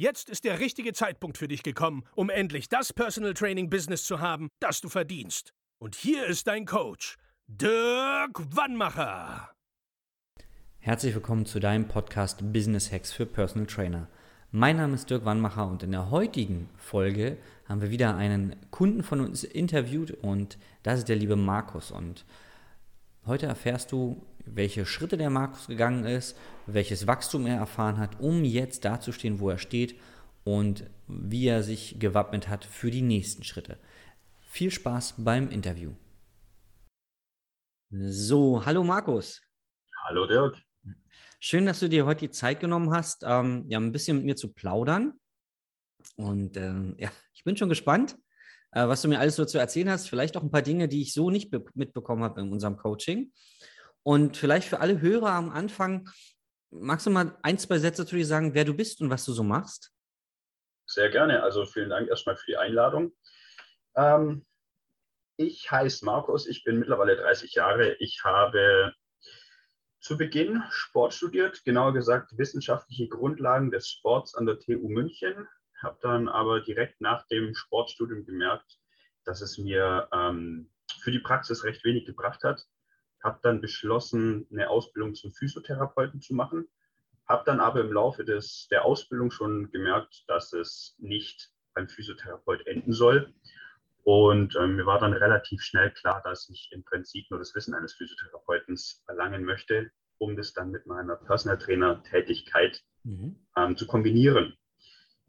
Jetzt ist der richtige Zeitpunkt für dich gekommen, um endlich das Personal Training Business zu haben, das du verdienst. Und hier ist dein Coach, Dirk Wannmacher. Herzlich willkommen zu deinem Podcast Business Hacks für Personal Trainer. Mein Name ist Dirk Wannmacher und in der heutigen Folge haben wir wieder einen Kunden von uns interviewt und das ist der liebe Markus. Und heute erfährst du, welche Schritte der Markus gegangen ist, welches Wachstum er erfahren hat, um jetzt dazustehen, wo er steht und wie er sich gewappnet hat für die nächsten Schritte. Viel Spaß beim Interview. So, hallo Markus. Hallo Dirk. Schön, dass du dir heute die Zeit genommen hast, ähm, ja, ein bisschen mit mir zu plaudern. Und ähm, ja, ich bin schon gespannt, äh, was du mir alles so zu erzählen hast. Vielleicht auch ein paar Dinge, die ich so nicht mitbekommen habe in unserem Coaching. Und vielleicht für alle Hörer am Anfang, magst du mal ein, zwei Sätze zu dir sagen, wer du bist und was du so machst? Sehr gerne. Also vielen Dank erstmal für die Einladung. Ähm, ich heiße Markus, ich bin mittlerweile 30 Jahre. Ich habe zu Beginn Sport studiert, genauer gesagt wissenschaftliche Grundlagen des Sports an der TU München. Habe dann aber direkt nach dem Sportstudium gemerkt, dass es mir ähm, für die Praxis recht wenig gebracht hat habe dann beschlossen, eine Ausbildung zum Physiotherapeuten zu machen, habe dann aber im Laufe des, der Ausbildung schon gemerkt, dass es nicht beim Physiotherapeut enden soll. Und ähm, mir war dann relativ schnell klar, dass ich im Prinzip nur das Wissen eines Physiotherapeuten erlangen möchte, um das dann mit meiner Personal Trainer Tätigkeit mhm. ähm, zu kombinieren.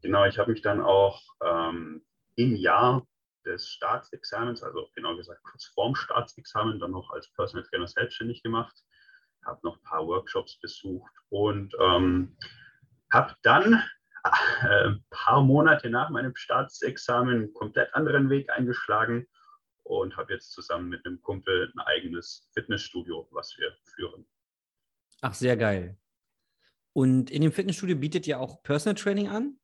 Genau, ich habe mich dann auch ähm, im Jahr des Staatsexamens, also genau gesagt kurz vorm Staatsexamen, dann noch als Personal Trainer selbstständig gemacht, habe noch ein paar Workshops besucht und ähm, habe dann äh, ein paar Monate nach meinem Staatsexamen einen komplett anderen Weg eingeschlagen und habe jetzt zusammen mit einem Kumpel ein eigenes Fitnessstudio, was wir führen. Ach, sehr geil. Und in dem Fitnessstudio bietet ihr auch Personal Training an?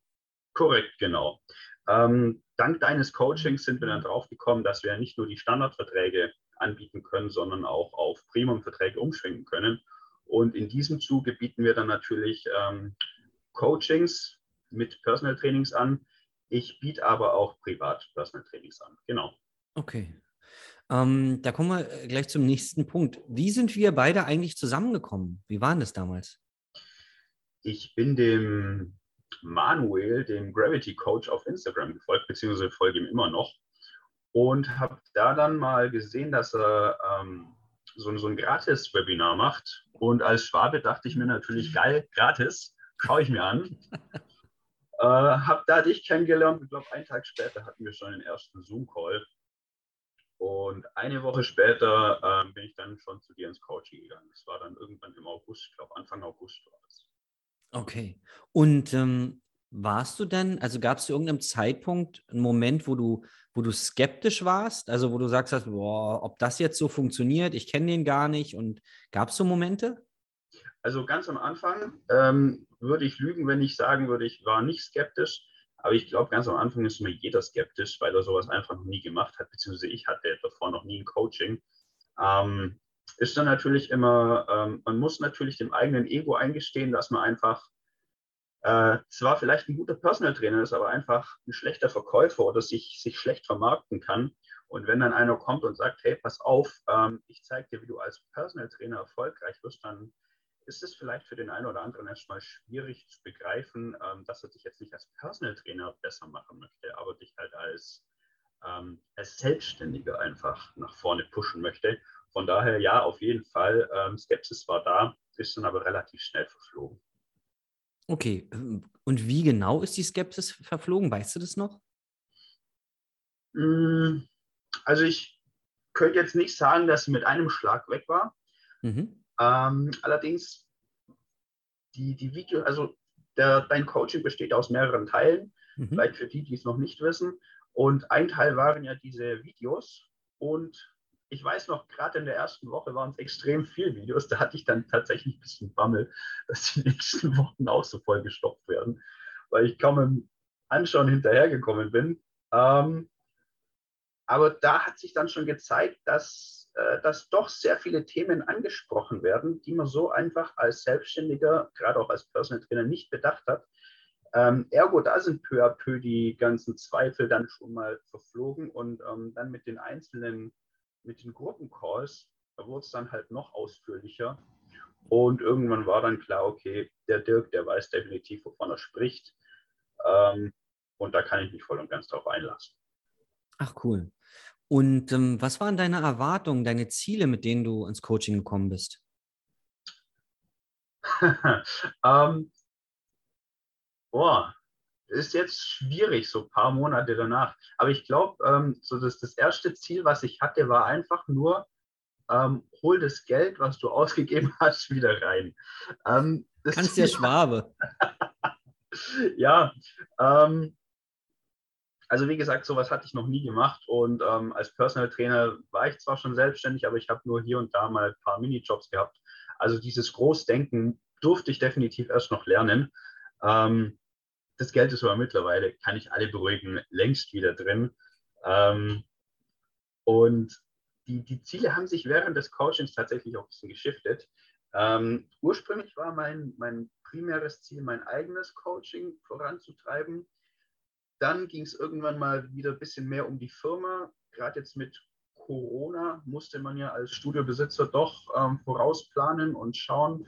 Korrekt, genau. Ähm, dank deines Coachings sind wir dann drauf gekommen, dass wir nicht nur die Standardverträge anbieten können, sondern auch auf Premium-Verträge umschwenken können. Und in diesem Zuge bieten wir dann natürlich ähm, Coachings mit Personal Trainings an. Ich biete aber auch privat Personal Trainings an. Genau. Okay. Ähm, da kommen wir äh, gleich zum nächsten Punkt. Wie sind wir beide eigentlich zusammengekommen? Wie waren das damals? Ich bin dem Manuel, dem Gravity Coach, auf Instagram gefolgt, beziehungsweise folge ihm immer noch. Und habe da dann mal gesehen, dass er ähm, so, so ein Gratis-Webinar macht. Und als Schwabe dachte ich mir natürlich, geil, gratis, schaue ich mir an. äh, habe da dich kennengelernt. Ich glaube, einen Tag später hatten wir schon den ersten Zoom-Call. Und eine Woche später äh, bin ich dann schon zu dir ins Coaching gegangen. Das war dann irgendwann im August, ich glaube Anfang August war das. Okay. Und ähm, warst du denn, also gab es zu irgendeinem Zeitpunkt einen Moment, wo du, wo du skeptisch warst? Also wo du sagst, boah, ob das jetzt so funktioniert, ich kenne den gar nicht. Und gab es so Momente? Also ganz am Anfang ähm, würde ich lügen, wenn ich sagen würde, ich war nicht skeptisch. Aber ich glaube, ganz am Anfang ist immer jeder skeptisch, weil er sowas einfach noch nie gemacht hat, beziehungsweise ich hatte davor noch nie ein Coaching. Ähm, ist dann natürlich immer, ähm, man muss natürlich dem eigenen Ego eingestehen, dass man einfach äh, zwar vielleicht ein guter Personal Trainer ist, aber einfach ein schlechter Verkäufer oder sich, sich schlecht vermarkten kann. Und wenn dann einer kommt und sagt, hey, pass auf, ähm, ich zeige dir, wie du als Personal Trainer erfolgreich wirst, dann ist es vielleicht für den einen oder anderen erstmal schwierig zu begreifen, ähm, dass er dich jetzt nicht als Personal Trainer besser machen möchte, aber dich halt als, ähm, als Selbstständiger einfach nach vorne pushen möchte. Von daher ja, auf jeden Fall. Ähm, Skepsis war da, ist dann aber relativ schnell verflogen. Okay, und wie genau ist die Skepsis verflogen? Weißt du das noch? Hm, also ich könnte jetzt nicht sagen, dass sie mit einem Schlag weg war. Mhm. Ähm, allerdings die, die Video, also der, dein Coaching besteht aus mehreren Teilen, mhm. vielleicht für die, die es noch nicht wissen. Und ein Teil waren ja diese Videos. Und ich weiß noch, gerade in der ersten Woche waren es extrem viele Videos. Da hatte ich dann tatsächlich ein bisschen Bammel, dass die nächsten Wochen auch so vollgestopft werden, weil ich kaum im Anschauen hinterhergekommen bin. Ähm, aber da hat sich dann schon gezeigt, dass, äh, dass doch sehr viele Themen angesprochen werden, die man so einfach als Selbstständiger, gerade auch als Personal Trainer, nicht bedacht hat. Ähm, ergo, da sind peu à peu die ganzen Zweifel dann schon mal verflogen und ähm, dann mit den einzelnen, mit den Gruppencalls, da wurde es dann halt noch ausführlicher. Und irgendwann war dann klar, okay, der Dirk, der weiß definitiv, wovon er spricht. Ähm, und da kann ich mich voll und ganz drauf einlassen. Ach, cool. Und ähm, was waren deine Erwartungen, deine Ziele, mit denen du ins Coaching gekommen bist? ähm, boah, ist jetzt schwierig, so ein paar Monate danach. Aber ich glaube, ähm, so das, das erste Ziel, was ich hatte, war einfach nur, ähm, hol das Geld, was du ausgegeben hast, wieder rein. Ähm, Kannst ja Schwabe. ja, ähm, also wie gesagt, sowas hatte ich noch nie gemacht und ähm, als Personal Trainer war ich zwar schon selbstständig, aber ich habe nur hier und da mal ein paar Minijobs gehabt. Also dieses Großdenken durfte ich definitiv erst noch lernen. Ähm, das Geld ist aber mittlerweile, kann ich alle beruhigen, längst wieder drin. Ähm, und die, die Ziele haben sich während des Coachings tatsächlich auch ein bisschen geschiftet. Ähm, ursprünglich war mein, mein primäres Ziel, mein eigenes Coaching voranzutreiben. Dann ging es irgendwann mal wieder ein bisschen mehr um die Firma. Gerade jetzt mit Corona musste man ja als Studiobesitzer doch ähm, vorausplanen und schauen,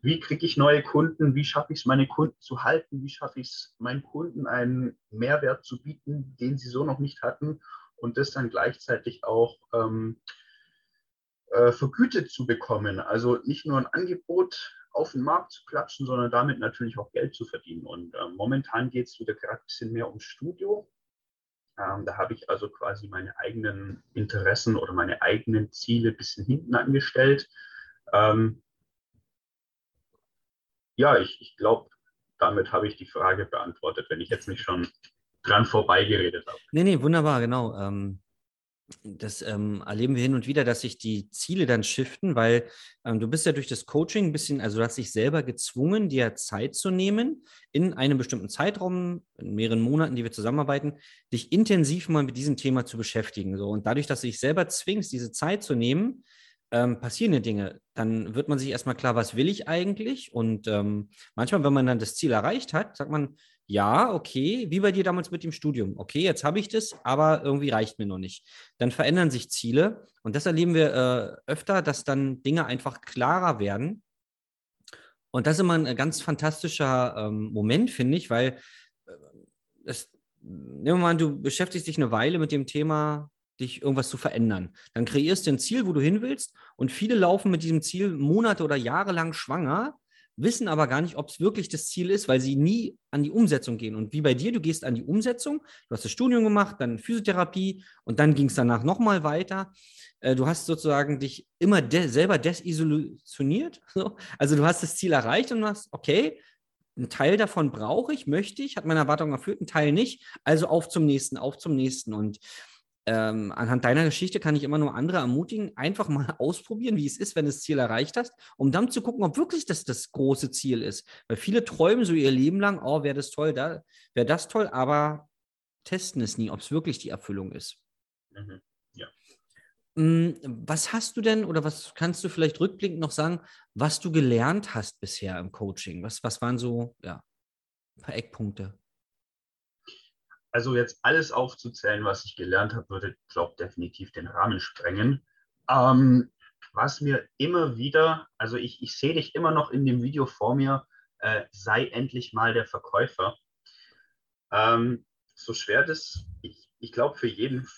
wie kriege ich neue Kunden, wie schaffe ich es, meine Kunden zu halten, wie schaffe ich es, meinen Kunden einen Mehrwert zu bieten, den sie so noch nicht hatten und das dann gleichzeitig auch ähm, äh, vergütet zu bekommen. Also nicht nur ein Angebot auf den Markt zu klatschen, sondern damit natürlich auch Geld zu verdienen. Und äh, momentan geht es wieder gerade ein bisschen mehr ums Studio. Ähm, da habe ich also quasi meine eigenen Interessen oder meine eigenen Ziele ein bisschen hinten angestellt. Ähm, ja, ich, ich glaube, damit habe ich die Frage beantwortet, wenn ich jetzt nicht schon dran vorbeigeredet habe. Nee, nee, wunderbar, genau. Ähm, das ähm, erleben wir hin und wieder, dass sich die Ziele dann shiften, weil ähm, du bist ja durch das Coaching ein bisschen, also du hast dich selber gezwungen, dir Zeit zu nehmen, in einem bestimmten Zeitraum, in mehreren Monaten, die wir zusammenarbeiten, dich intensiv mal mit diesem Thema zu beschäftigen. So. Und dadurch, dass du dich selber zwingst, diese Zeit zu nehmen, ähm, passieren ja Dinge. Dann wird man sich erstmal klar, was will ich eigentlich? Und ähm, manchmal, wenn man dann das Ziel erreicht hat, sagt man, ja, okay, wie bei dir damals mit dem Studium. Okay, jetzt habe ich das, aber irgendwie reicht mir noch nicht. Dann verändern sich Ziele und das erleben wir äh, öfter, dass dann Dinge einfach klarer werden. Und das ist immer ein ganz fantastischer ähm, Moment, finde ich, weil äh, das, nehmen wir mal an, du beschäftigst dich eine Weile mit dem Thema, dich irgendwas zu verändern. Dann kreierst du ein Ziel, wo du hin willst und viele laufen mit diesem Ziel Monate oder Jahre lang schwanger wissen aber gar nicht, ob es wirklich das Ziel ist, weil sie nie an die Umsetzung gehen. Und wie bei dir, du gehst an die Umsetzung, du hast das Studium gemacht, dann Physiotherapie und dann ging es danach nochmal weiter. Äh, du hast sozusagen dich immer de selber desillusioniert. So. Also du hast das Ziel erreicht und hast, okay, ein Teil davon brauche ich, möchte ich, hat meine Erwartung erfüllt, ein Teil nicht. Also auf zum nächsten, auf zum nächsten. Und ähm, anhand deiner Geschichte kann ich immer nur andere ermutigen, einfach mal ausprobieren, wie es ist, wenn du das Ziel erreicht hast, um dann zu gucken, ob wirklich das das große Ziel ist. Weil viele träumen so ihr Leben lang, oh, wäre das toll, da wäre das toll, aber testen es nie, ob es wirklich die Erfüllung ist. Mhm. Ja. Mm, was hast du denn oder was kannst du vielleicht rückblickend noch sagen, was du gelernt hast bisher im Coaching? Was, was waren so ja, ein paar Eckpunkte? Also jetzt alles aufzuzählen, was ich gelernt habe, würde, glaube ich, definitiv den Rahmen sprengen. Ähm, was mir immer wieder, also ich, ich sehe dich immer noch in dem Video vor mir, äh, sei endlich mal der Verkäufer. Ähm, so schwer das, ich, ich glaube, für jeden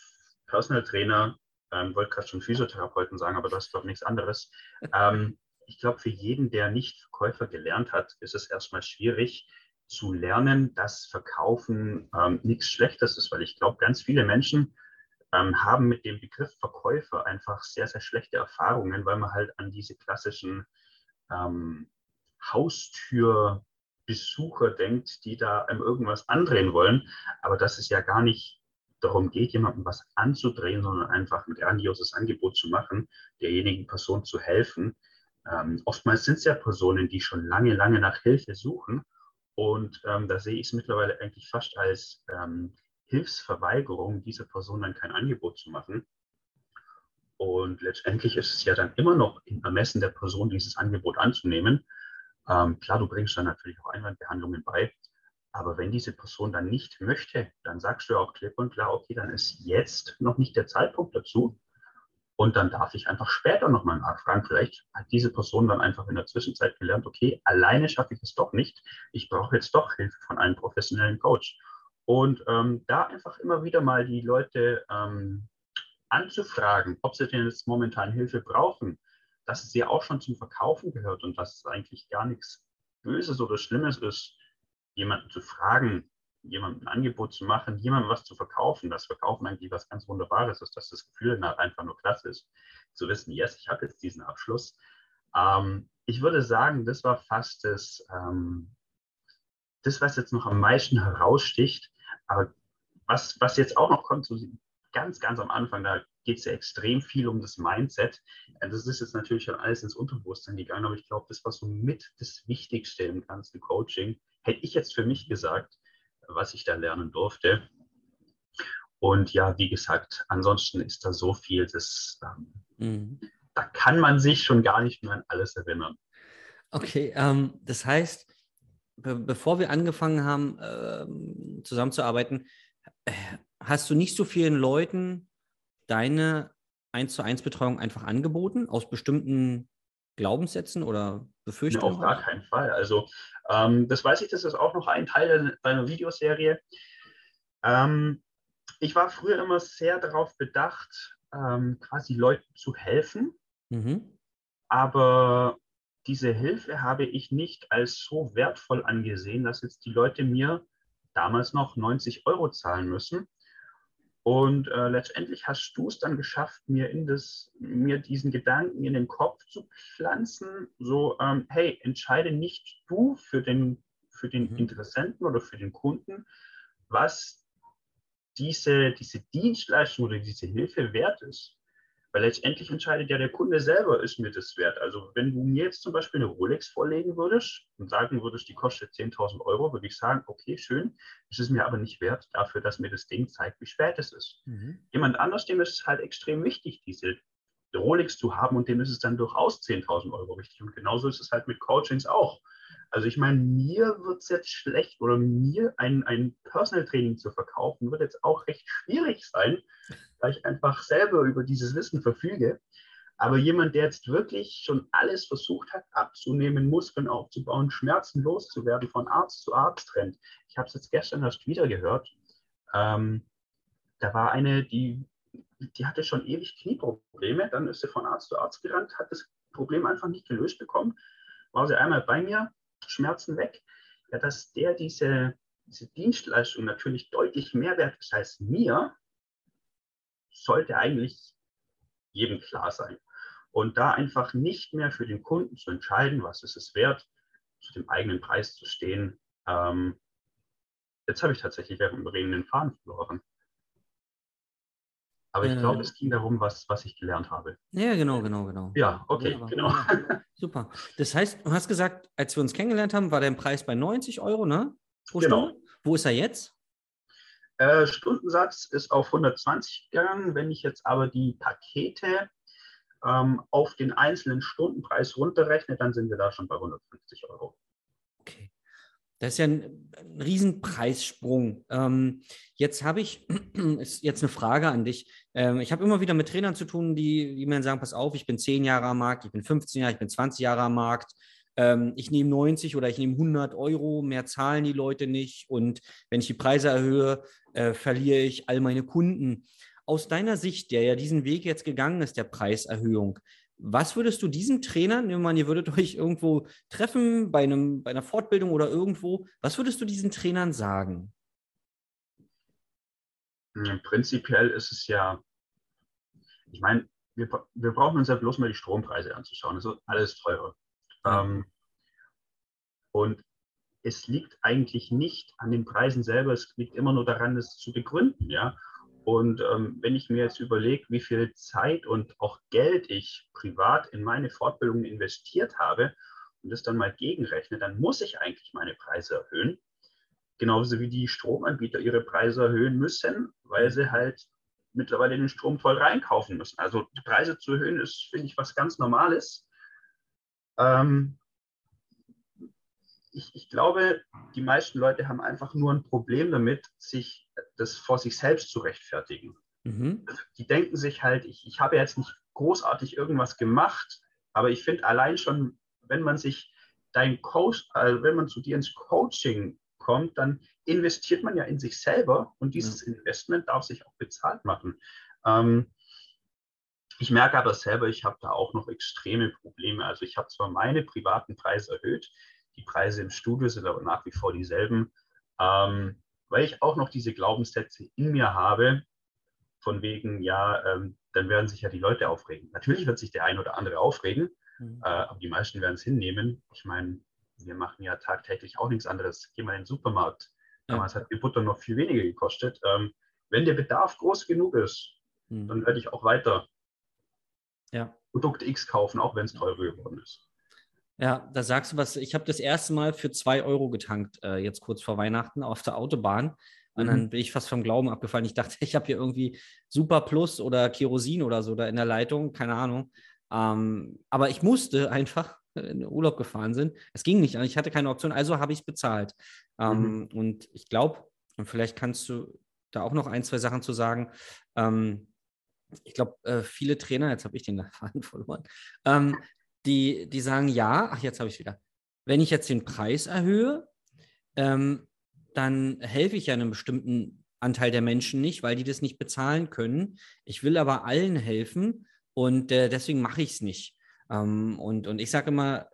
Personal Trainer, ähm, wollte gerade schon Physiotherapeuten sagen, aber das ist doch nichts anderes. Ähm, ich glaube, für jeden, der nicht Verkäufer gelernt hat, ist es erstmal schwierig, zu lernen, dass Verkaufen ähm, nichts Schlechtes ist, weil ich glaube, ganz viele Menschen ähm, haben mit dem Begriff Verkäufer einfach sehr, sehr schlechte Erfahrungen, weil man halt an diese klassischen ähm, haustür Besucher denkt, die da einem irgendwas andrehen wollen. Aber dass es ja gar nicht darum geht, jemandem was anzudrehen, sondern einfach ein grandioses Angebot zu machen, derjenigen Person zu helfen. Ähm, oftmals sind es ja Personen, die schon lange, lange nach Hilfe suchen. Und ähm, da sehe ich es mittlerweile eigentlich fast als ähm, Hilfsverweigerung, dieser Person dann kein Angebot zu machen. Und letztendlich ist es ja dann immer noch im Ermessen der Person, dieses Angebot anzunehmen. Ähm, klar, du bringst dann natürlich auch Einwandbehandlungen bei. Aber wenn diese Person dann nicht möchte, dann sagst du auch klipp und klar, okay, dann ist jetzt noch nicht der Zeitpunkt dazu. Und dann darf ich einfach später nochmal nachfragen. Vielleicht hat diese Person dann einfach in der Zwischenzeit gelernt, okay, alleine schaffe ich es doch nicht. Ich brauche jetzt doch Hilfe von einem professionellen Coach. Und ähm, da einfach immer wieder mal die Leute ähm, anzufragen, ob sie denn jetzt momentan Hilfe brauchen, dass es ja auch schon zum Verkaufen gehört und dass es eigentlich gar nichts Böses oder Schlimmes ist, jemanden zu fragen, jemandem ein Angebot zu machen, jemandem was zu verkaufen. Das Verkaufen eigentlich was ganz Wunderbares ist, dass das Gefühl danach einfach nur klasse ist, zu wissen, yes, ich habe jetzt diesen Abschluss. Ähm, ich würde sagen, das war fast das, ähm, das, was jetzt noch am meisten heraussticht. Aber was, was jetzt auch noch kommt, so ganz, ganz am Anfang, da geht es ja extrem viel um das Mindset. Das ist jetzt natürlich schon alles ins Unterbewusstsein gegangen, aber ich glaube, das war so mit das Wichtigste im ganzen Coaching, hätte ich jetzt für mich gesagt, was ich da lernen durfte. Und ja, wie gesagt, ansonsten ist da so viel, das, ähm, mhm. da kann man sich schon gar nicht mehr an alles erinnern. Okay, ähm, das heißt, be bevor wir angefangen haben, äh, zusammenzuarbeiten, äh, hast du nicht so vielen Leuten deine 1 zu 1 Betreuung einfach angeboten, aus bestimmten Glaubenssätzen oder Befürchtungen? auf gar keinen Fall. Also ähm, das weiß ich, das ist auch noch ein Teil deiner Videoserie. Ähm, ich war früher immer sehr darauf bedacht, ähm, quasi Leuten zu helfen. Mhm. Aber diese Hilfe habe ich nicht als so wertvoll angesehen, dass jetzt die Leute mir damals noch 90 Euro zahlen müssen, und äh, letztendlich hast du es dann geschafft, mir, in das, mir diesen Gedanken in den Kopf zu pflanzen, so, ähm, hey, entscheide nicht du für den, für den mhm. Interessenten oder für den Kunden, was diese, diese Dienstleistung oder diese Hilfe wert ist. Weil letztendlich entscheidet ja der Kunde selber, ist mir das wert. Also wenn du mir jetzt zum Beispiel eine Rolex vorlegen würdest und sagen würdest, die kostet 10.000 Euro, würde ich sagen, okay, schön, das ist mir aber nicht wert dafür, dass mir das Ding zeigt, wie spät es ist. Mhm. Jemand anders, dem ist es halt extrem wichtig, diese Rolex zu haben und dem ist es dann durchaus 10.000 Euro wichtig. Und genauso ist es halt mit Coachings auch. Also ich meine, mir wird es jetzt schlecht oder mir ein, ein Personal Training zu verkaufen, wird jetzt auch recht schwierig sein, weil ich einfach selber über dieses Wissen verfüge. Aber jemand, der jetzt wirklich schon alles versucht hat, abzunehmen, Muskeln aufzubauen, Schmerzen loszuwerden, von Arzt zu Arzt rennt. Ich habe es jetzt gestern erst wieder gehört. Ähm, da war eine, die, die hatte schon ewig Knieprobleme. Dann ist sie von Arzt zu Arzt gerannt, hat das Problem einfach nicht gelöst bekommen. War sie einmal bei mir, Schmerzen weg. Ja, dass der diese, diese Dienstleistung natürlich deutlich mehr wert ist als mir, sollte eigentlich jedem klar sein. Und da einfach nicht mehr für den Kunden zu entscheiden, was ist es wert, zu dem eigenen Preis zu stehen. Ähm, jetzt habe ich tatsächlich während dem Reden den Faden verloren. Aber ich glaube, es ging darum, was, was ich gelernt habe. Ja, genau, genau, genau. Ja, okay, ja, genau. Ja, super. Das heißt, du hast gesagt, als wir uns kennengelernt haben, war dein Preis bei 90 Euro, ne? Pro genau. Stunde. Wo ist er jetzt? Äh, Stundensatz ist auf 120 gegangen. Wenn ich jetzt aber die Pakete ähm, auf den einzelnen Stundenpreis runterrechne, dann sind wir da schon bei 150 Euro. Okay. Das ist ja ein, ein Riesenpreissprung. Ähm, jetzt habe ich ist jetzt eine Frage an dich. Ähm, ich habe immer wieder mit Trainern zu tun, die, die mir sagen, pass auf, ich bin 10 Jahre am Markt, ich bin 15 Jahre, ich bin 20 Jahre am Markt. Ähm, ich nehme 90 oder ich nehme 100 Euro, mehr zahlen die Leute nicht. Und wenn ich die Preise erhöhe, äh, verliere ich all meine Kunden. Aus deiner Sicht, der ja diesen Weg jetzt gegangen ist, der Preiserhöhung, was würdest du diesen Trainern, nehmen wir an, ihr würdet euch irgendwo treffen, bei, einem, bei einer Fortbildung oder irgendwo, was würdest du diesen Trainern sagen? Prinzipiell ist es ja, ich meine, wir, wir brauchen uns ja bloß mal die Strompreise anzuschauen. Das ist alles teurer. Ja. Ähm, und es liegt eigentlich nicht an den Preisen selber, es liegt immer nur daran, es zu begründen, ja. Und ähm, wenn ich mir jetzt überlege, wie viel Zeit und auch Geld ich privat in meine Fortbildung investiert habe und das dann mal gegenrechne, dann muss ich eigentlich meine Preise erhöhen. Genauso wie die Stromanbieter ihre Preise erhöhen müssen, weil sie halt mittlerweile den Strom voll reinkaufen müssen. Also die Preise zu erhöhen ist, finde ich, was ganz Normales. Ähm, ich, ich, glaube, die meisten Leute haben einfach nur ein Problem damit, sich das vor sich selbst zu rechtfertigen. Mhm. Die denken sich halt, ich, ich habe jetzt nicht großartig irgendwas gemacht, aber ich finde allein schon, wenn man sich dein Coach, also wenn man zu dir ins Coaching kommt, dann investiert man ja in sich selber und dieses ja. Investment darf sich auch bezahlt machen. Ähm, ich merke aber selber, ich habe da auch noch extreme Probleme. Also ich habe zwar meine privaten Preise erhöht, die Preise im Studio sind aber nach wie vor dieselben, ähm, weil ich auch noch diese Glaubenssätze in mir habe, von wegen, ja, ähm, dann werden sich ja die Leute aufregen. Natürlich wird sich der ein oder andere aufregen, mhm. äh, aber die meisten werden es hinnehmen. Ich meine, wir machen ja tagtäglich auch nichts anderes. Geh mal in den Supermarkt. Damals ja. hat die Butter noch viel weniger gekostet. Ähm, wenn der Bedarf groß genug ist, mhm. dann werde ich auch weiter ja. Produkt X kaufen, auch wenn es teurer geworden ist. Ja, da sagst du was. Ich habe das erste Mal für zwei Euro getankt, äh, jetzt kurz vor Weihnachten auf der Autobahn. Und mhm. dann bin ich fast vom Glauben abgefallen. Ich dachte, ich habe hier irgendwie Super Plus oder Kerosin oder so da in der Leitung, keine Ahnung. Ähm, aber ich musste einfach in Urlaub gefahren sind. Es ging nicht, ich hatte keine Option, also habe ich es bezahlt. Ähm, mhm. Und ich glaube, und vielleicht kannst du da auch noch ein, zwei Sachen zu sagen. Ähm, ich glaube, äh, viele Trainer, jetzt habe ich den Faden verloren, ähm, die, die sagen, ja, ach, jetzt habe ich es wieder. Wenn ich jetzt den Preis erhöhe, ähm, dann helfe ich ja einem bestimmten Anteil der Menschen nicht, weil die das nicht bezahlen können. Ich will aber allen helfen und äh, deswegen mache ich es nicht. Ähm, und, und ich sage immer,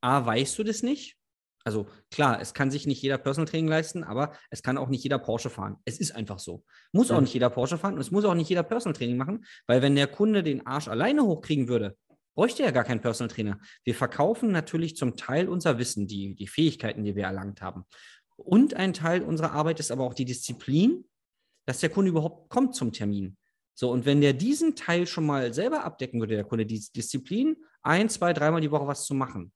A, weißt du das nicht? Also klar, es kann sich nicht jeder Personal Training leisten, aber es kann auch nicht jeder Porsche fahren. Es ist einfach so. Muss auch nicht jeder Porsche fahren und es muss auch nicht jeder Personal Training machen, weil wenn der Kunde den Arsch alleine hochkriegen würde, bräuchte er gar keinen Personal Trainer. Wir verkaufen natürlich zum Teil unser Wissen, die, die Fähigkeiten, die wir erlangt haben. Und ein Teil unserer Arbeit ist aber auch die Disziplin, dass der Kunde überhaupt kommt zum Termin. So, und wenn der diesen Teil schon mal selber abdecken würde, der Kunde, die Disziplin, ein, zwei, dreimal die Woche was zu machen,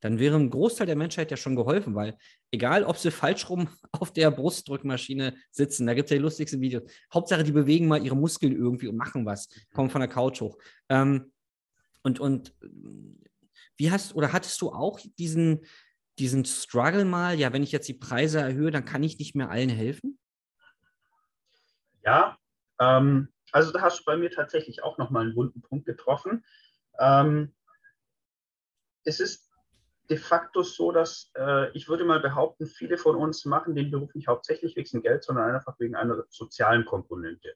dann wäre ein Großteil der Menschheit ja schon geholfen, weil egal, ob sie falsch rum auf der Brustdrückmaschine sitzen, da gibt es ja die lustigsten Videos. Hauptsache, die bewegen mal ihre Muskeln irgendwie und machen was, kommen von der Couch hoch. Ähm, und, und wie hast oder hattest du auch diesen, diesen Struggle mal, ja, wenn ich jetzt die Preise erhöhe, dann kann ich nicht mehr allen helfen? Ja, ähm, also da hast du bei mir tatsächlich auch nochmal einen wunden Punkt getroffen. Ähm, es ist de facto so, dass äh, ich würde mal behaupten, viele von uns machen den Beruf nicht hauptsächlich wegen Geld, sondern einfach wegen einer sozialen Komponente.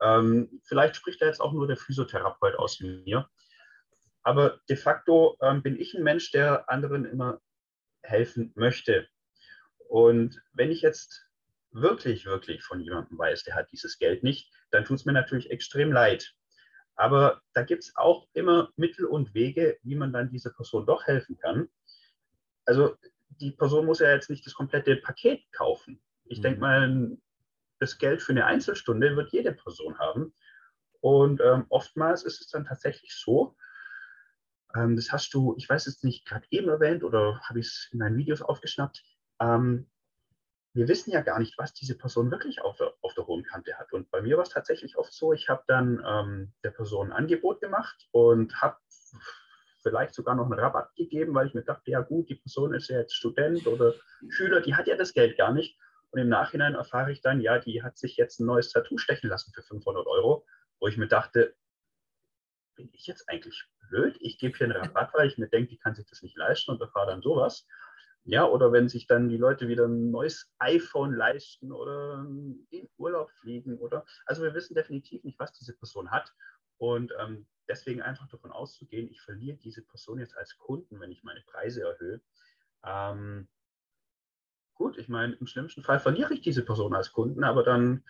Ähm, vielleicht spricht da jetzt auch nur der Physiotherapeut aus mir. Aber de facto ähm, bin ich ein Mensch, der anderen immer helfen möchte. Und wenn ich jetzt wirklich, wirklich von jemandem weiß, der hat dieses Geld nicht, dann tut es mir natürlich extrem leid. Aber da gibt es auch immer Mittel und Wege, wie man dann dieser Person doch helfen kann. Also die Person muss ja jetzt nicht das komplette Paket kaufen. Ich mhm. denke mal, das Geld für eine Einzelstunde wird jede Person haben. Und ähm, oftmals ist es dann tatsächlich so, ähm, das hast du, ich weiß jetzt nicht, gerade eben erwähnt oder habe ich es in meinen Videos aufgeschnappt. Ähm, wir wissen ja gar nicht, was diese Person wirklich auf der, auf der hohen Kante hat. Und bei mir war es tatsächlich oft so, ich habe dann ähm, der Person ein Angebot gemacht und habe vielleicht sogar noch einen Rabatt gegeben, weil ich mir dachte, ja gut, die Person ist ja jetzt Student oder Schüler, die hat ja das Geld gar nicht. Und im Nachhinein erfahre ich dann, ja, die hat sich jetzt ein neues Tattoo stechen lassen für 500 Euro, wo ich mir dachte, bin ich jetzt eigentlich blöd? Ich gebe hier einen Rabatt, weil ich mir denke, die kann sich das nicht leisten und erfahre dann sowas. Ja, oder wenn sich dann die Leute wieder ein neues iPhone leisten oder in Urlaub fliegen oder. Also wir wissen definitiv nicht, was diese Person hat. Und ähm, deswegen einfach davon auszugehen, ich verliere diese Person jetzt als Kunden, wenn ich meine Preise erhöhe. Ähm, gut, ich meine, im schlimmsten Fall verliere ich diese Person als Kunden, aber dann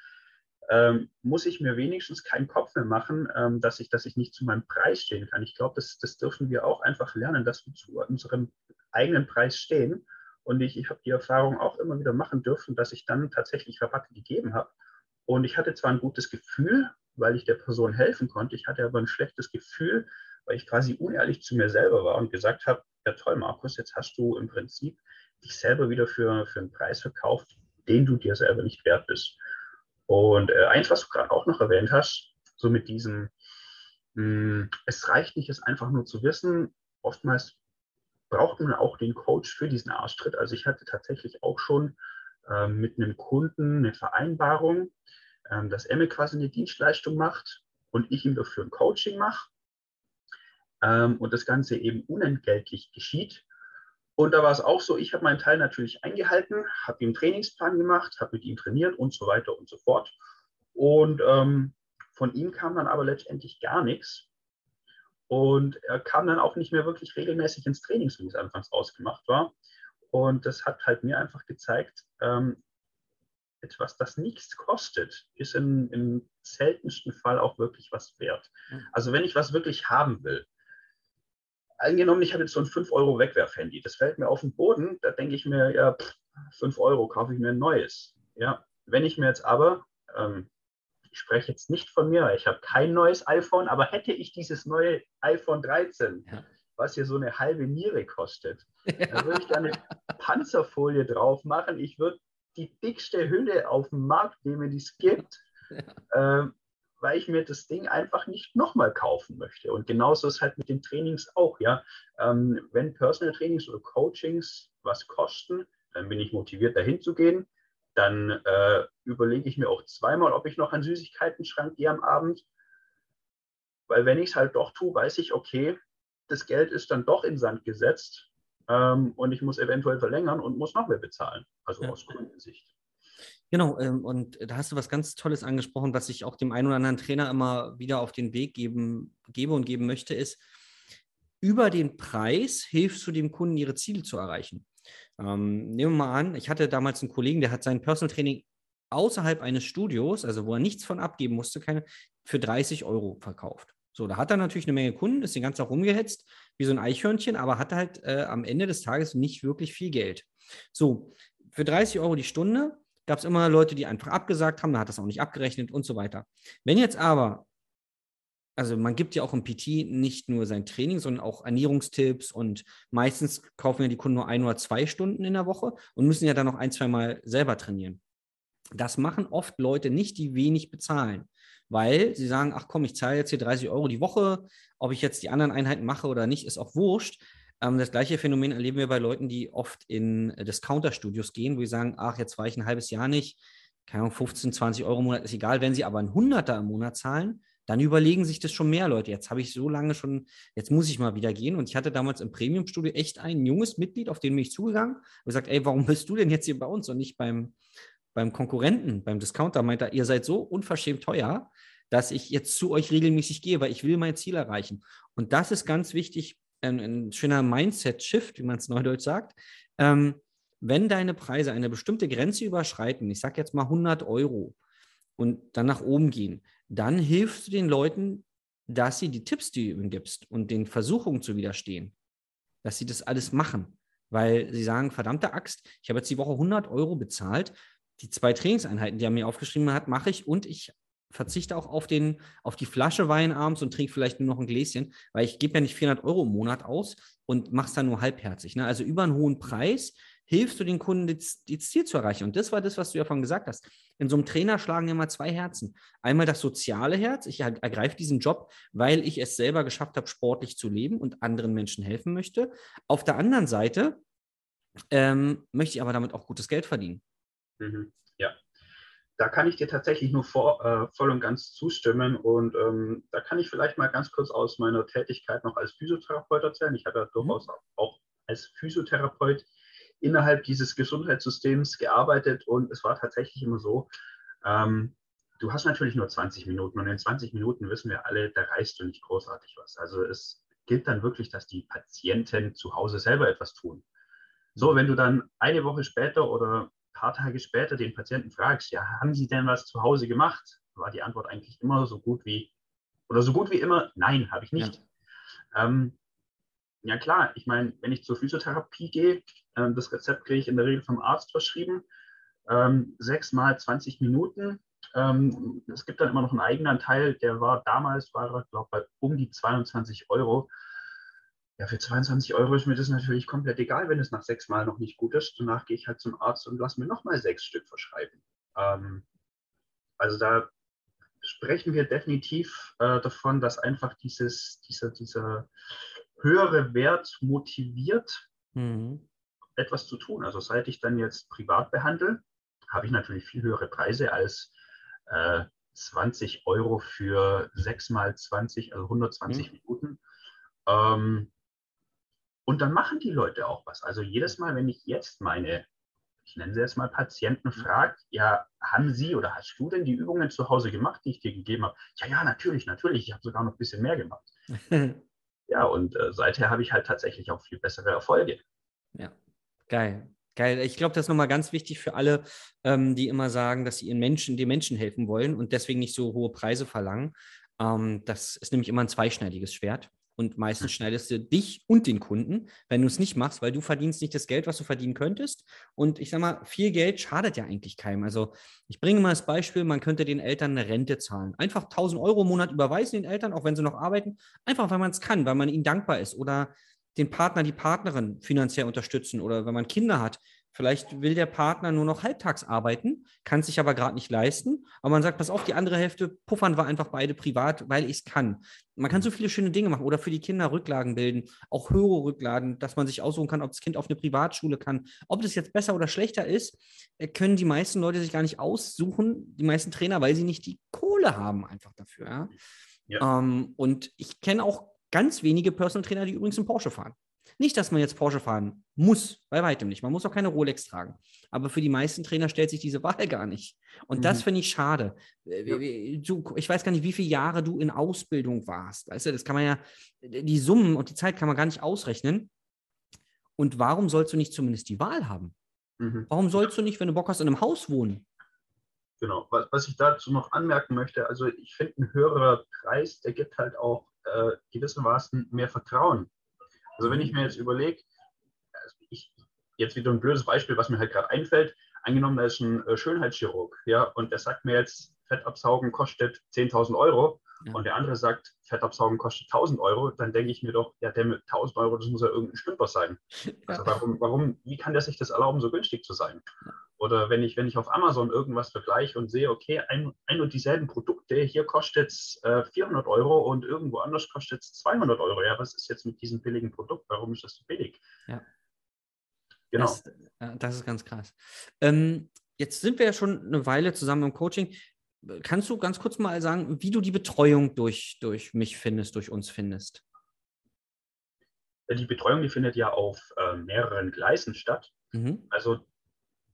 ähm, muss ich mir wenigstens keinen Kopf mehr machen, ähm, dass, ich, dass ich nicht zu meinem Preis stehen kann. Ich glaube, das, das dürfen wir auch einfach lernen, dass wir zu unserem eigenen Preis stehen Und ich, ich habe die Erfahrung auch immer wieder machen dürfen, dass ich dann tatsächlich Rabatte gegeben habe. Und ich hatte zwar ein gutes Gefühl, weil ich der Person helfen konnte, ich hatte aber ein schlechtes Gefühl, weil ich quasi unehrlich zu mir selber war und gesagt habe, ja toll, Markus, jetzt hast du im Prinzip dich selber wieder für, für einen Preis verkauft, den du dir selber nicht wert bist. Und äh, eins, was du gerade auch noch erwähnt hast, so mit diesem, mh, hm, es reicht nicht, es einfach nur zu wissen. Oftmals braucht man auch den Coach für diesen Arschtritt. Also ich hatte tatsächlich auch schon äh, mit einem Kunden eine Vereinbarung, äh, dass er mir quasi eine Dienstleistung macht und ich ihm dafür ein Coaching mache. Ähm, und das Ganze eben unentgeltlich geschieht. Und da war es auch so, ich habe meinen Teil natürlich eingehalten, habe ihm einen Trainingsplan gemacht, habe mit ihm trainiert und so weiter und so fort. Und ähm, von ihm kam dann aber letztendlich gar nichts. Und er kam dann auch nicht mehr wirklich regelmäßig ins Training, so wie es anfangs ausgemacht war. Und das hat halt mir einfach gezeigt, ähm, etwas, das nichts kostet, ist in, im seltensten Fall auch wirklich was wert. Also wenn ich was wirklich haben will, angenommen, ich habe jetzt so ein 5-Euro-Wegwerf-Handy, das fällt mir auf den Boden, da denke ich mir, ja, 5 Euro kaufe ich mir ein neues. Ja, wenn ich mir jetzt aber, ähm, ich spreche jetzt nicht von mir, ich habe kein neues iPhone, aber hätte ich dieses neue iPhone 13, ja. was hier so eine halbe Niere kostet, ja. dann würde ich da eine Panzerfolie drauf machen. Ich würde die dickste Hülle auf dem Markt nehmen, die es gibt. Ja. Ähm, weil ich mir das Ding einfach nicht nochmal kaufen möchte. Und genauso ist halt mit den Trainings auch, ja. Ähm, wenn Personal Trainings oder Coachings was kosten, dann bin ich motiviert, dahin zu gehen. Dann äh, überlege ich mir auch zweimal, ob ich noch einen Süßigkeiten-Schrank gehe am Abend. Weil wenn ich es halt doch tue, weiß ich, okay, das Geld ist dann doch in Sand gesetzt ähm, und ich muss eventuell verlängern und muss noch mehr bezahlen. Also ja. aus Kundensicht. Genau, ähm, und da hast du was ganz Tolles angesprochen, was ich auch dem einen oder anderen Trainer immer wieder auf den Weg geben, gebe und geben möchte, ist, über den Preis hilfst du dem Kunden, ihre Ziele zu erreichen. Ähm, nehmen wir mal an, ich hatte damals einen Kollegen, der hat sein Personal Training außerhalb eines Studios, also wo er nichts von abgeben musste, keine, für 30 Euro verkauft. So, da hat er natürlich eine Menge Kunden, ist den ganzen Tag rumgehetzt, wie so ein Eichhörnchen, aber hatte halt äh, am Ende des Tages nicht wirklich viel Geld. So, für 30 Euro die Stunde gab es immer Leute, die einfach abgesagt haben, da hat das auch nicht abgerechnet und so weiter. Wenn jetzt aber, also man gibt ja auch im PT nicht nur sein Training, sondern auch Ernährungstipps und meistens kaufen ja die Kunden nur ein oder zwei Stunden in der Woche und müssen ja dann noch ein, zwei Mal selber trainieren. Das machen oft Leute nicht, die wenig bezahlen, weil sie sagen, ach komm, ich zahle jetzt hier 30 Euro die Woche, ob ich jetzt die anderen Einheiten mache oder nicht, ist auch wurscht. Ähm, das gleiche Phänomen erleben wir bei Leuten, die oft in äh, Discounter-Studios gehen, wo sie sagen, ach, jetzt war ich ein halbes Jahr nicht, keine Ahnung, 15, 20 Euro im Monat ist egal. Wenn sie aber ein Hunderter im Monat zahlen, dann überlegen sich das schon mehr Leute. Jetzt habe ich so lange schon, jetzt muss ich mal wieder gehen. Und ich hatte damals im Premium-Studio echt ein junges Mitglied, auf den bin ich zugegangen und gesagt, ey, warum bist du denn jetzt hier bei uns und nicht beim, beim Konkurrenten, beim Discounter? Meint er, ihr seid so unverschämt teuer, dass ich jetzt zu euch regelmäßig gehe, weil ich will mein Ziel erreichen. Und das ist ganz wichtig ein, ein schöner Mindset-Shift, wie man es neudeutsch sagt. Ähm, wenn deine Preise eine bestimmte Grenze überschreiten, ich sage jetzt mal 100 Euro und dann nach oben gehen, dann hilfst du den Leuten, dass sie die Tipps, die du ihnen gibst und den Versuchungen zu widerstehen, dass sie das alles machen. Weil sie sagen, verdammte Axt, ich habe jetzt die Woche 100 Euro bezahlt, die zwei Trainingseinheiten, die er mir aufgeschrieben hat, mache ich und ich verzichte auch auf, den, auf die Flasche Wein abends und trinke vielleicht nur noch ein Gläschen, weil ich gebe ja nicht 400 Euro im Monat aus und mache es dann nur halbherzig. Ne? Also über einen hohen Preis hilfst du den Kunden, das, Ziel zu erreichen. Und das war das, was du ja vorhin gesagt hast. In so einem Trainer schlagen immer zwei Herzen. Einmal das soziale Herz. Ich ergreife diesen Job, weil ich es selber geschafft habe, sportlich zu leben und anderen Menschen helfen möchte. Auf der anderen Seite ähm, möchte ich aber damit auch gutes Geld verdienen. Mhm. Ja, da kann ich dir tatsächlich nur vor, äh, voll und ganz zustimmen. Und ähm, da kann ich vielleicht mal ganz kurz aus meiner Tätigkeit noch als Physiotherapeut erzählen. Ich habe ja mhm. durchaus auch als Physiotherapeut innerhalb dieses Gesundheitssystems gearbeitet und es war tatsächlich immer so, ähm, du hast natürlich nur 20 Minuten und in 20 Minuten wissen wir alle, da reißt du nicht großartig was. Also es gilt dann wirklich, dass die Patienten zu Hause selber etwas tun. So, wenn du dann eine Woche später oder paar Tage später den Patienten fragst, ja, haben Sie denn was zu Hause gemacht? War die Antwort eigentlich immer so gut wie, oder so gut wie immer, nein, habe ich nicht. Ja. Ähm, ja klar, ich meine, wenn ich zur Physiotherapie gehe, Ähm, das Rezept kriege ich in der Regel vom Arzt verschrieben. Ähm, sechs mal 20 Minuten. Ähm, es gibt dann immer noch einen Eigenanteil, der war damals, war er, glaube ich, um die 22 Euro. Ja, für 22 Euro ist mir das natürlich komplett egal, wenn es nach sechs Mal noch nicht gut ist. Danach gehe ich halt zum Arzt und lasse mir nochmal sechs Stück verschreiben. Ähm, also da sprechen wir definitiv äh, davon, dass einfach dieses, dieser, dieser höhere Wert motiviert, mhm. etwas zu tun. Also seit ich dann jetzt privat behandle, habe ich natürlich viel höhere Preise als äh, 20 Euro für 6 mal 20, also 120 mhm. Minuten. Ähm, und dann machen die Leute auch was. Also jedes Mal, wenn ich jetzt meine, ich nenne sie jetzt mal Patienten, mhm. frage, ja, haben Sie oder hast du denn die Übungen zu Hause gemacht, die ich dir gegeben habe? Ja, ja, natürlich, natürlich. Ich habe sogar noch ein bisschen mehr gemacht. ja, und äh, seither habe ich halt tatsächlich auch viel bessere Erfolge. Ja, geil. Geil. Ich glaube, das ist nochmal ganz wichtig für alle, ähm, die immer sagen, dass sie ihren Menschen, den Menschen helfen wollen und deswegen nicht so hohe Preise verlangen. Ähm, das ist nämlich immer ein zweischneidiges Schwert. Und meistens schneidest du dich und den Kunden, wenn du es nicht machst, weil du verdienst nicht das Geld, was du verdienen könntest. Und ich sage mal, viel Geld schadet ja eigentlich keinem. Also ich bringe mal das Beispiel, man könnte den Eltern eine Rente zahlen. Einfach 1000 Euro im Monat überweisen den Eltern, auch wenn sie noch arbeiten. Einfach, weil man es kann, weil man ihnen dankbar ist. Oder den Partner, die Partnerin finanziell unterstützen. Oder wenn man Kinder hat, Vielleicht will der Partner nur noch halbtags arbeiten, kann sich aber gerade nicht leisten. Aber man sagt, pass auf, die andere Hälfte puffern wir einfach beide privat, weil ich es kann. Man kann so viele schöne Dinge machen oder für die Kinder Rücklagen bilden, auch höhere Rücklagen, dass man sich aussuchen kann, ob das Kind auf eine Privatschule kann. Ob das jetzt besser oder schlechter ist, äh, können die meisten Leute sich gar nicht aussuchen, die meisten Trainer, weil sie nicht die Kohle haben einfach dafür. Ja? Ja. Ähm, und ich kenne auch ganz wenige Personal Trainer, die übrigens einen Porsche fahren. Nicht, dass man jetzt Porsche fahren muss, bei weitem nicht. Man muss auch keine Rolex tragen. Aber für die meisten Trainer stellt sich diese Wahl gar nicht. Und mhm. das finde ich schade. Äh, du, ich weiß gar nicht, wie viele Jahre du in Ausbildung warst. Weißt du, das kann man ja, die Summen und die Zeit kann man gar nicht ausrechnen. Und warum sollst du nicht zumindest die Wahl haben? Mhm. Warum sollst du nicht, wenn du Bock hast, in einem Haus wohnen? Genau, was, was ich dazu noch anmerken möchte, also ich finde, ein höherer Preis, der gibt halt auch äh, gewissermaßen mehr Vertrauen also wenn ich mir jetzt überlege, also jetzt wieder ein blödes Beispiel, was mir halt gerade einfällt, angenommen, da ist ein äh, Schönheitschirurg, ja, und der sagt mir jetzt, Fettabsaugen kostet 10.000 Euro ja. und der andere sagt, Fettabsaugen kostet 1.000 Euro, dann denke ich mir doch, ja, der mit 1.000 Euro, das muss ja irgendein Stümper sein. Also warum, warum, wie kann der sich das erlauben, so günstig zu sein? Oder wenn ich, wenn ich auf Amazon irgendwas vergleiche und sehe, okay, ein, ein und dieselben Produkte, hier kostet es äh, 400 Euro und irgendwo anders kostet es 200 Euro. Ja, was ist jetzt mit diesem billigen Produkt? Warum ist das so billig? Ja. Genau. Das, das ist ganz krass. Ähm, jetzt sind wir ja schon eine Weile zusammen im Coaching. Kannst du ganz kurz mal sagen, wie du die Betreuung durch, durch mich findest, durch uns findest? Die Betreuung, die findet ja auf äh, mehreren Gleisen statt. Mhm. Also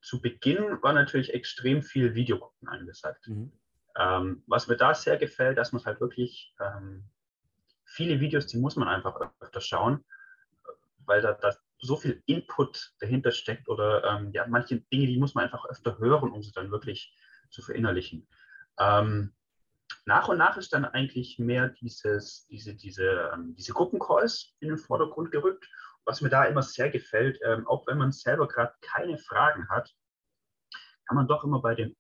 zu Beginn war natürlich extrem viel Videogucken angesagt. Mhm. Ähm, was mir da sehr gefällt, dass man halt wirklich ähm, viele Videos, die muss man einfach öfter schauen, weil da, da so viel Input dahinter steckt oder ähm, ja, manche Dinge, die muss man einfach öfter hören, um sie dann wirklich zu verinnerlichen. Ähm, nach und nach ist dann eigentlich mehr dieses, diese, diese, ähm, diese Gruppencalls in den Vordergrund gerückt was mir da immer sehr gefällt, ähm, auch wenn man selber gerade keine Fragen hat, kann man doch immer bei dem,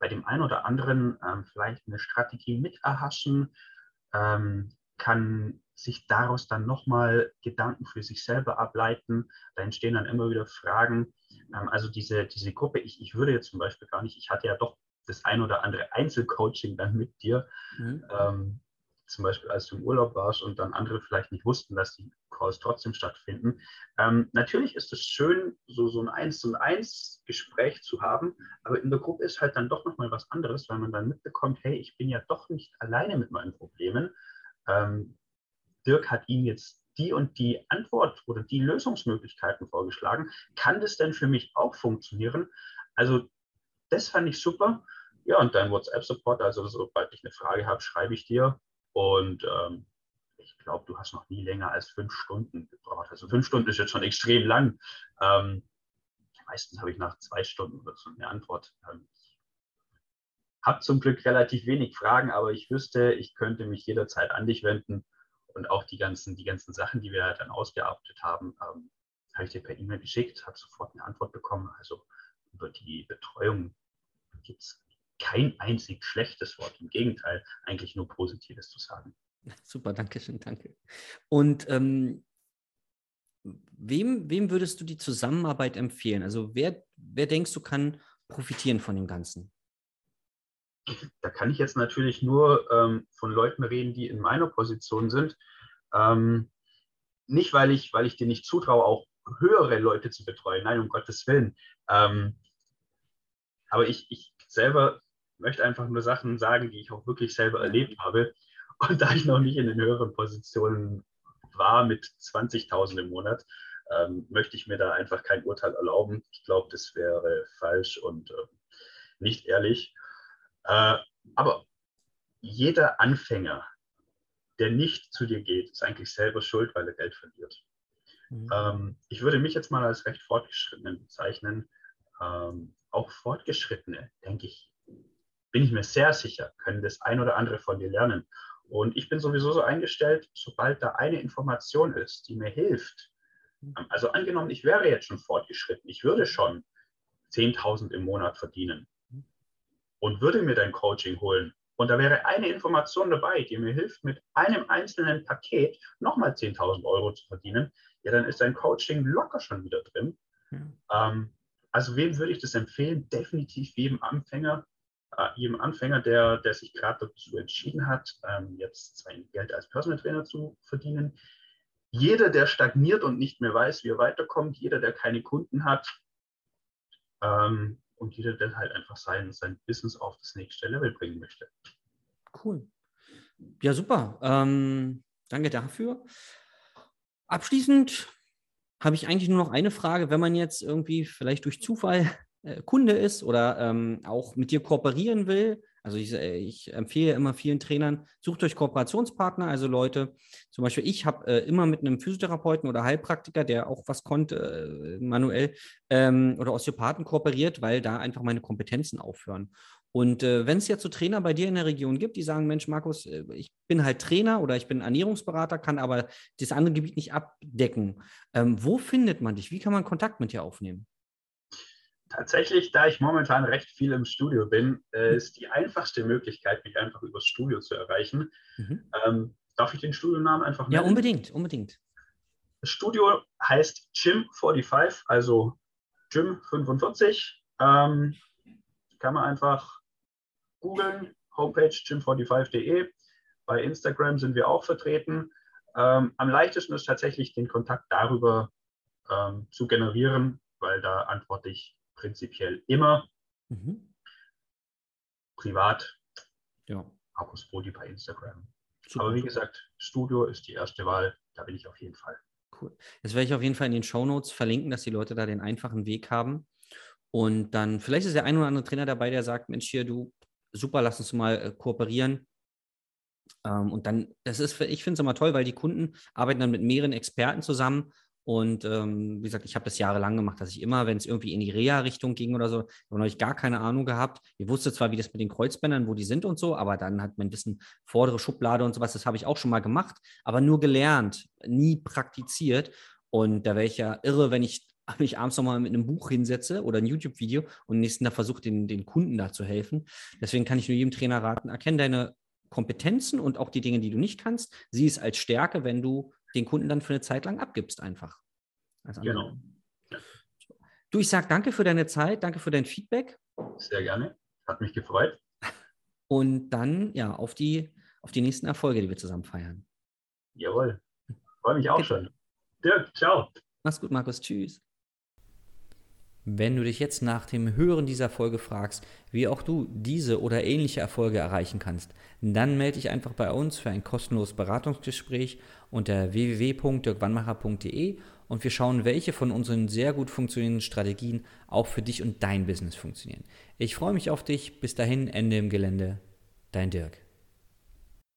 bei dem einen oder anderen ähm, vielleicht eine Strategie mit erhaschen, ähm, kann sich daraus dann nochmal Gedanken für sich selber ableiten. Da entstehen dann immer wieder Fragen. Ähm, also diese, diese Gruppe, ich, ich würde jetzt zum Beispiel gar nicht, ich hatte ja doch das ein oder andere Einzelcoaching dann mit dir. Mhm. Zum Beispiel als du im Urlaub warst und dann andere vielleicht nicht wussten, dass die Calls trotzdem stattfinden. Ähm, natürlich ist es schön, so, so ein Eins zu eins Gespräch zu haben, aber in der Gruppe ist halt dann doch nochmal was anderes, weil man dann mitbekommt, hey, ich bin ja doch nicht alleine mit meinen Problemen. Ähm, Dirk hat ihm jetzt die und die Antwort oder die Lösungsmöglichkeiten vorgeschlagen. Kann das denn für mich auch funktionieren? Also das fand ich super. Ja, und dein WhatsApp-Support, also sobald ich eine Frage habe, schreibe ich dir und ähm, ich glaube, du hast noch nie länger als fünf Stunden gebraucht. Also fünf Stunden ist jetzt schon extrem lang. Ähm, meistens habe ich nach zwei Stunden oder so eine Antwort. Ähm, habe zum Glück relativ wenig Fragen, aber ich wüsste, ich könnte mich jederzeit an dich wenden und auch die ganzen, die ganzen Sachen, die wir dann ausgearbeitet haben, ähm, habe ich dir per E-Mail geschickt, habe sofort eine Antwort bekommen. Also über die Betreuung gibt es kein einzig schlechtes Wort. Im Gegenteil, eigentlich nur Positives zu sagen. Super, danke schön, danke. Und ähm, wem, wem würdest du die Zusammenarbeit empfehlen? Also wer, wer denkst du kann profitieren von dem Ganzen? Da kann ich jetzt natürlich nur ähm, von Leuten reden, die in meiner Position sind. Ähm, nicht, weil ich, weil ich dir nicht zutraue, auch höhere Leute zu betreuen. Nein, um Gottes Willen. Ähm, aber ich, ich selber möchte einfach nur Sachen sagen, die ich auch wirklich selber erlebt habe. Und da ich noch nicht in den höheren Positionen war mit 20.000 im Monat, ähm, möchte ich mir da einfach kein Urteil erlauben. Ich glaube, das wäre falsch und äh, nicht ehrlich. Äh, aber jeder Anfänger, der nicht zu dir geht, ist eigentlich selber schuld, weil er Geld verliert. Mhm. Ähm, ich würde mich jetzt mal als recht fortgeschrittenen bezeichnen. Ähm, auch Fortgeschrittene, denke ich, bin ich mir sehr sicher, können das ein oder andere von dir lernen. Und ich bin sowieso so eingestellt, sobald da eine Information ist, die mir hilft, mhm. also angenommen, ich wäre jetzt schon fortgeschritten, ich würde schon 10.000 im Monat verdienen und würde mir dein Coaching holen und da wäre eine Information dabei, die mir hilft, mit einem einzelnen Paket nochmal 10.000 Euro zu verdienen, ja, dann ist dein Coaching locker schon wieder drin. Mhm. Ähm, also wem würde ich das empfehlen? Definitiv jedem Anfänger, jedem Anfänger, der, der sich gerade dazu entschieden hat, ähm, jetzt sein Geld als Personal Trainer zu verdienen. Jeder, der stagniert und nicht mehr weiß, wie er weiterkommt, jeder, der keine Kunden hat, ähm, und jeder, der halt einfach sein, sein Business auf das nächste Level bringen möchte. Cool. Ja, super. Ähm, danke dafür. Abschließend habe ich eigentlich nur noch eine Frage. Wenn man jetzt irgendwie vielleicht durch Zufall äh, Kunde ist oder ähm, auch mit dir kooperieren will, also ich, äh, ich, empfehle immer vielen Trainern, sucht euch Kooperationspartner, also Leute, zum Beispiel ich habe äh, immer mit einem Physiotherapeuten oder Heilpraktiker, der auch was konnte, äh, manuell, ähm, oder Osteopathen kooperiert, weil da einfach meine Kompetenzen aufhören. Und äh, wenn es jetzt so Trainer bei dir in der Region gibt, die sagen, Mensch, Markus, äh, ich bin halt Trainer oder ich bin Ernährungsberater, kann aber das andere Gebiet nicht abdecken. Ähm, wo findet man dich? Wie kann man Kontakt mit dir aufnehmen? Tatsächlich, da ich momentan recht viel im Studio bin, äh, ist die einfachste Möglichkeit, mich einfach übers Studio zu erreichen. Mhm. Ähm, darf ich den Studionamen einfach nennen? Ja, unbedingt, unbedingt. Das Studio heißt Gym45, also Gym 45. Ähm, kann man einfach googeln, Homepage gym45.de. Bei Instagram sind wir auch vertreten. Ähm, am leichtesten ist tatsächlich den Kontakt darüber ähm, zu generieren, weil da antworte ich prinzipiell immer. Mhm. Privat. Ja. Markus Brody bei Instagram. Super. Aber wie gesagt, Studio ist die erste Wahl. Da bin ich auf jeden Fall. Cool. Das werde ich auf jeden Fall in den Show Notes verlinken, dass die Leute da den einfachen Weg haben. Und dann, vielleicht ist der ein oder andere Trainer dabei, der sagt: Mensch, hier, du, super, lass uns mal äh, kooperieren. Ähm, und dann, das ist, ich finde es immer toll, weil die Kunden arbeiten dann mit mehreren Experten zusammen und ähm, wie gesagt, ich habe das jahrelang gemacht, dass ich immer, wenn es irgendwie in die Reha-Richtung ging oder so, habe ich gar keine Ahnung gehabt. Ich wusste zwar, wie das mit den Kreuzbändern, wo die sind und so, aber dann hat man ein bisschen vordere Schublade und sowas, das habe ich auch schon mal gemacht, aber nur gelernt, nie praktiziert. Und da wäre ich ja irre, wenn ich mich abends nochmal mit einem Buch hinsetze oder ein YouTube-Video und nächsten Tag versuche, den, den Kunden da zu helfen. Deswegen kann ich nur jedem Trainer raten, erkenne deine Kompetenzen und auch die Dinge, die du nicht kannst. Sieh es als Stärke, wenn du den Kunden dann für eine Zeit lang abgibst einfach. genau. Du, ich sage danke für deine Zeit, danke für dein Feedback. Sehr gerne. Hat mich gefreut. Und dann, ja, auf die, auf die nächsten Erfolge, die wir zusammen feiern. Jawohl. Freue mich auch okay. schon. Dirk, ciao. Mach's gut, Markus. Tschüss. Wenn du dich jetzt nach dem Hören dieser Folge fragst, wie auch du diese oder ähnliche Erfolge erreichen kannst, dann melde dich einfach bei uns für ein kostenloses Beratungsgespräch unter www.dirkwannmacher.de und wir schauen, welche von unseren sehr gut funktionierenden Strategien auch für dich und dein Business funktionieren. Ich freue mich auf dich. Bis dahin, Ende im Gelände. Dein Dirk.